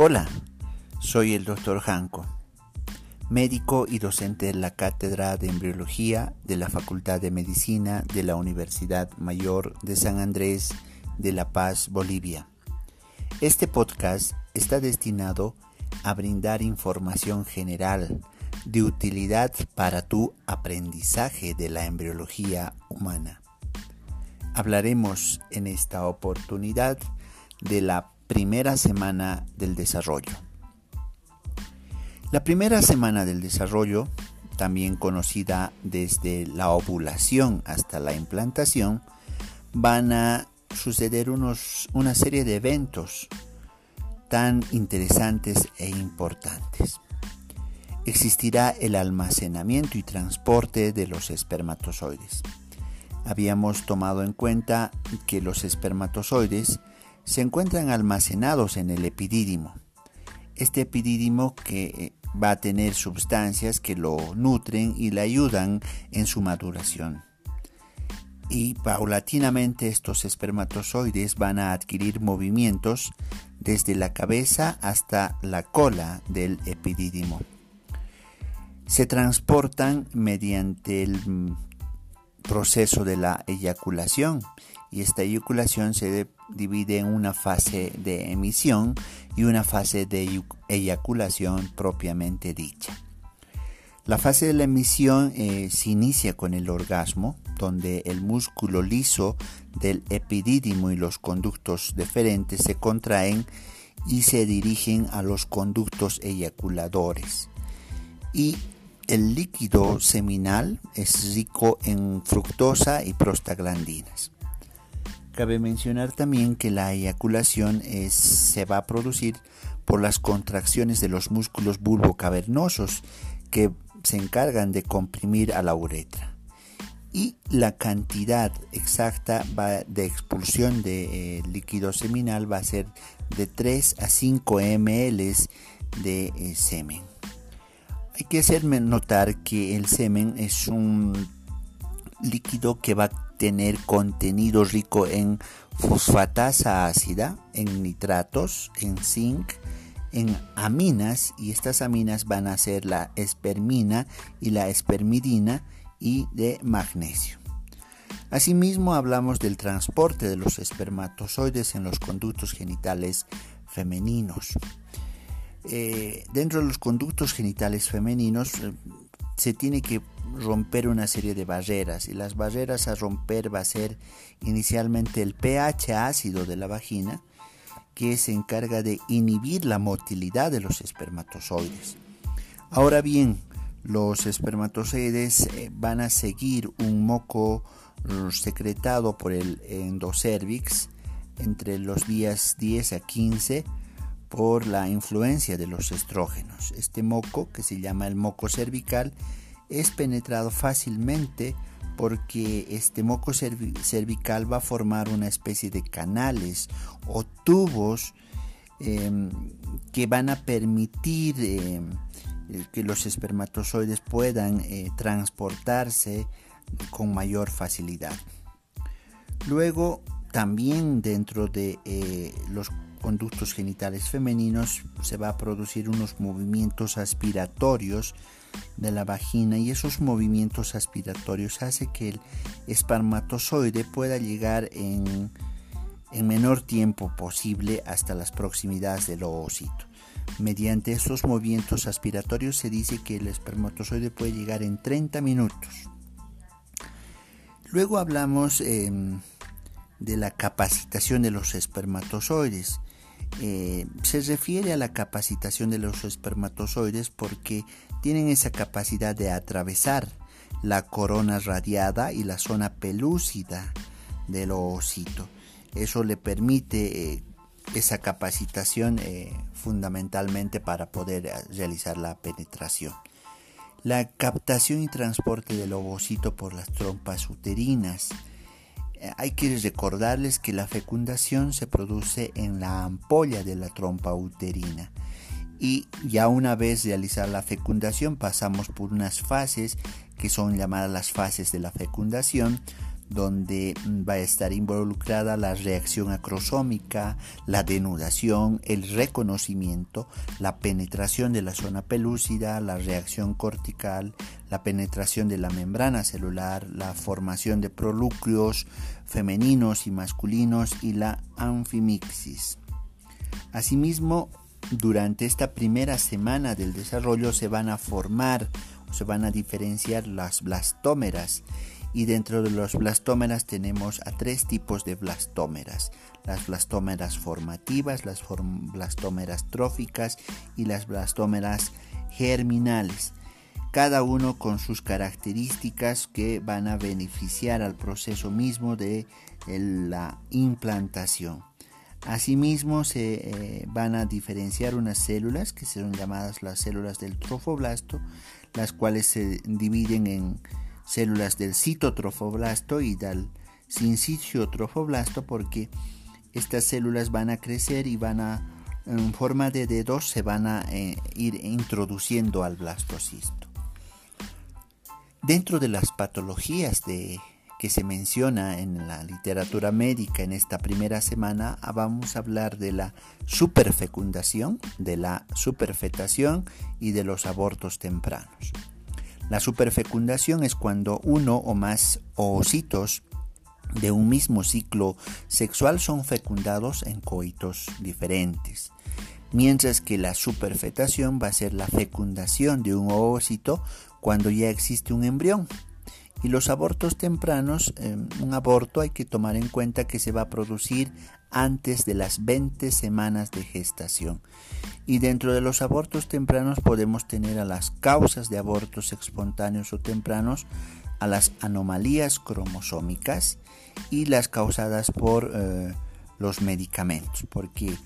Hola, soy el doctor Janko, médico y docente de la Cátedra de Embriología de la Facultad de Medicina de la Universidad Mayor de San Andrés de La Paz, Bolivia. Este podcast está destinado a brindar información general de utilidad para tu aprendizaje de la embriología humana. Hablaremos en esta oportunidad de la primera semana del desarrollo. La primera semana del desarrollo, también conocida desde la ovulación hasta la implantación, van a suceder unos, una serie de eventos tan interesantes e importantes. Existirá el almacenamiento y transporte de los espermatozoides. Habíamos tomado en cuenta que los espermatozoides se encuentran almacenados en el epidídimo. Este epidídimo que eh, va a tener sustancias que lo nutren y le ayudan en su maduración. Y paulatinamente estos espermatozoides van a adquirir movimientos desde la cabeza hasta la cola del epidídimo. Se transportan mediante el proceso de la eyaculación y esta eyaculación se divide en una fase de emisión y una fase de eyaculación propiamente dicha. La fase de la emisión eh, se inicia con el orgasmo, donde el músculo liso del epidídimo y los conductos deferentes se contraen y se dirigen a los conductos eyaculadores. Y el líquido seminal es rico en fructosa y prostaglandinas. Cabe mencionar también que la eyaculación se va a producir por las contracciones de los músculos bulbocavernosos que se encargan de comprimir a la uretra. Y la cantidad exacta de expulsión de eh, líquido seminal va a ser de 3 a 5 ml de eh, semen. Hay que hacerme notar que el semen es un líquido que va tener contenido rico en fosfatasa ácida, en nitratos, en zinc, en aminas y estas aminas van a ser la espermina y la espermidina y de magnesio. Asimismo hablamos del transporte de los espermatozoides en los conductos genitales femeninos. Eh, dentro de los conductos genitales femeninos eh, se tiene que romper una serie de barreras y las barreras a romper va a ser inicialmente el pH ácido de la vagina que se encarga de inhibir la motilidad de los espermatozoides. Ahora bien, los espermatozoides eh, van a seguir un moco secretado por el endocervix entre los días 10 a 15 por la influencia de los estrógenos. Este moco, que se llama el moco cervical, es penetrado fácilmente porque este moco cervical va a formar una especie de canales o tubos em, que van a permitir em, que los espermatozoides puedan eh, transportarse con mayor facilidad. Luego, también dentro de eh, los conductos genitales femeninos se va a producir unos movimientos aspiratorios de la vagina y esos movimientos aspiratorios hace que el espermatozoide pueda llegar en, en menor tiempo posible hasta las proximidades del ovocito. Mediante esos movimientos aspiratorios se dice que el espermatozoide puede llegar en 30 minutos. Luego hablamos em, de la capacitación de los espermatozoides. Eh, se refiere a la capacitación de los espermatozoides porque tienen esa capacidad de atravesar la corona radiada y la zona pelúcida del ovocito. Eso le permite eh, esa capacitación eh, fundamentalmente para poder realizar la penetración. La captación y transporte del ovocito por las trompas uterinas hay que recordarles que la fecundación se produce en la ampolla de la trompa uterina. Y ya una vez realizada la fecundación pasamos por unas fases que son llamadas las fases de la fecundación donde va a estar involucrada la reacción acrosómica, la denudación, el reconocimiento, la penetración de la zona pelúcida, la reacción cortical, la penetración de la membrana celular, la formación de prolúcleos femeninos y masculinos y la anfimixis. Asimismo, durante esta primera semana del desarrollo se van a formar se van a diferenciar las blastómeras y dentro de los blastómeras tenemos a tres tipos de blastómeras. Las blastómeras formativas, las blastómeras tróficas y las blastómeras germinales. Cada uno con sus características que van a beneficiar al proceso mismo de la implantación. Asimismo, se eh, van a diferenciar unas células que son llamadas las células del trofoblasto, las cuales se dividen en células del citotrofoblasto y del sinciciotropoblasto porque estas células van a crecer y van a en forma de dedos se van a eh, ir introduciendo al blastocisto. Dentro de las patologías de, que se menciona en la literatura médica en esta primera semana, vamos a hablar de la superfecundación, de la superfetación y de los abortos tempranos. La superfecundación es cuando uno o más ovocitos de un mismo ciclo sexual son fecundados en coitos diferentes, mientras que la superfetación va a ser la fecundación de un ovocito cuando ya existe un embrión. Y los abortos tempranos, em, un aborto hay que tomar en cuenta que se va a producir antes de las 20 semanas de gestación. Y dentro de los abortos tempranos podemos tener a las causas de abortos espontáneos o tempranos, a las anomalías cromosómicas y las causadas por eh, los medicamentos, porque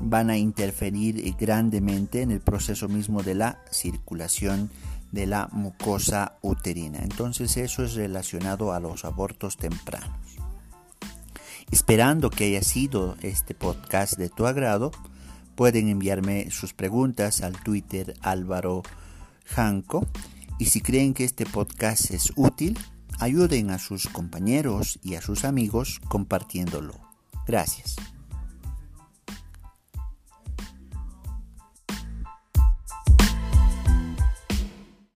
van a interferir grandemente en el proceso mismo de la circulación de la mucosa uterina. Entonces eso es relacionado a los abortos tempranos. Esperando que haya sido este podcast de tu agrado, pueden enviarme sus preguntas al Twitter Álvaro Janco y si creen que este podcast es útil, ayuden a sus compañeros y a sus amigos compartiéndolo. Gracias.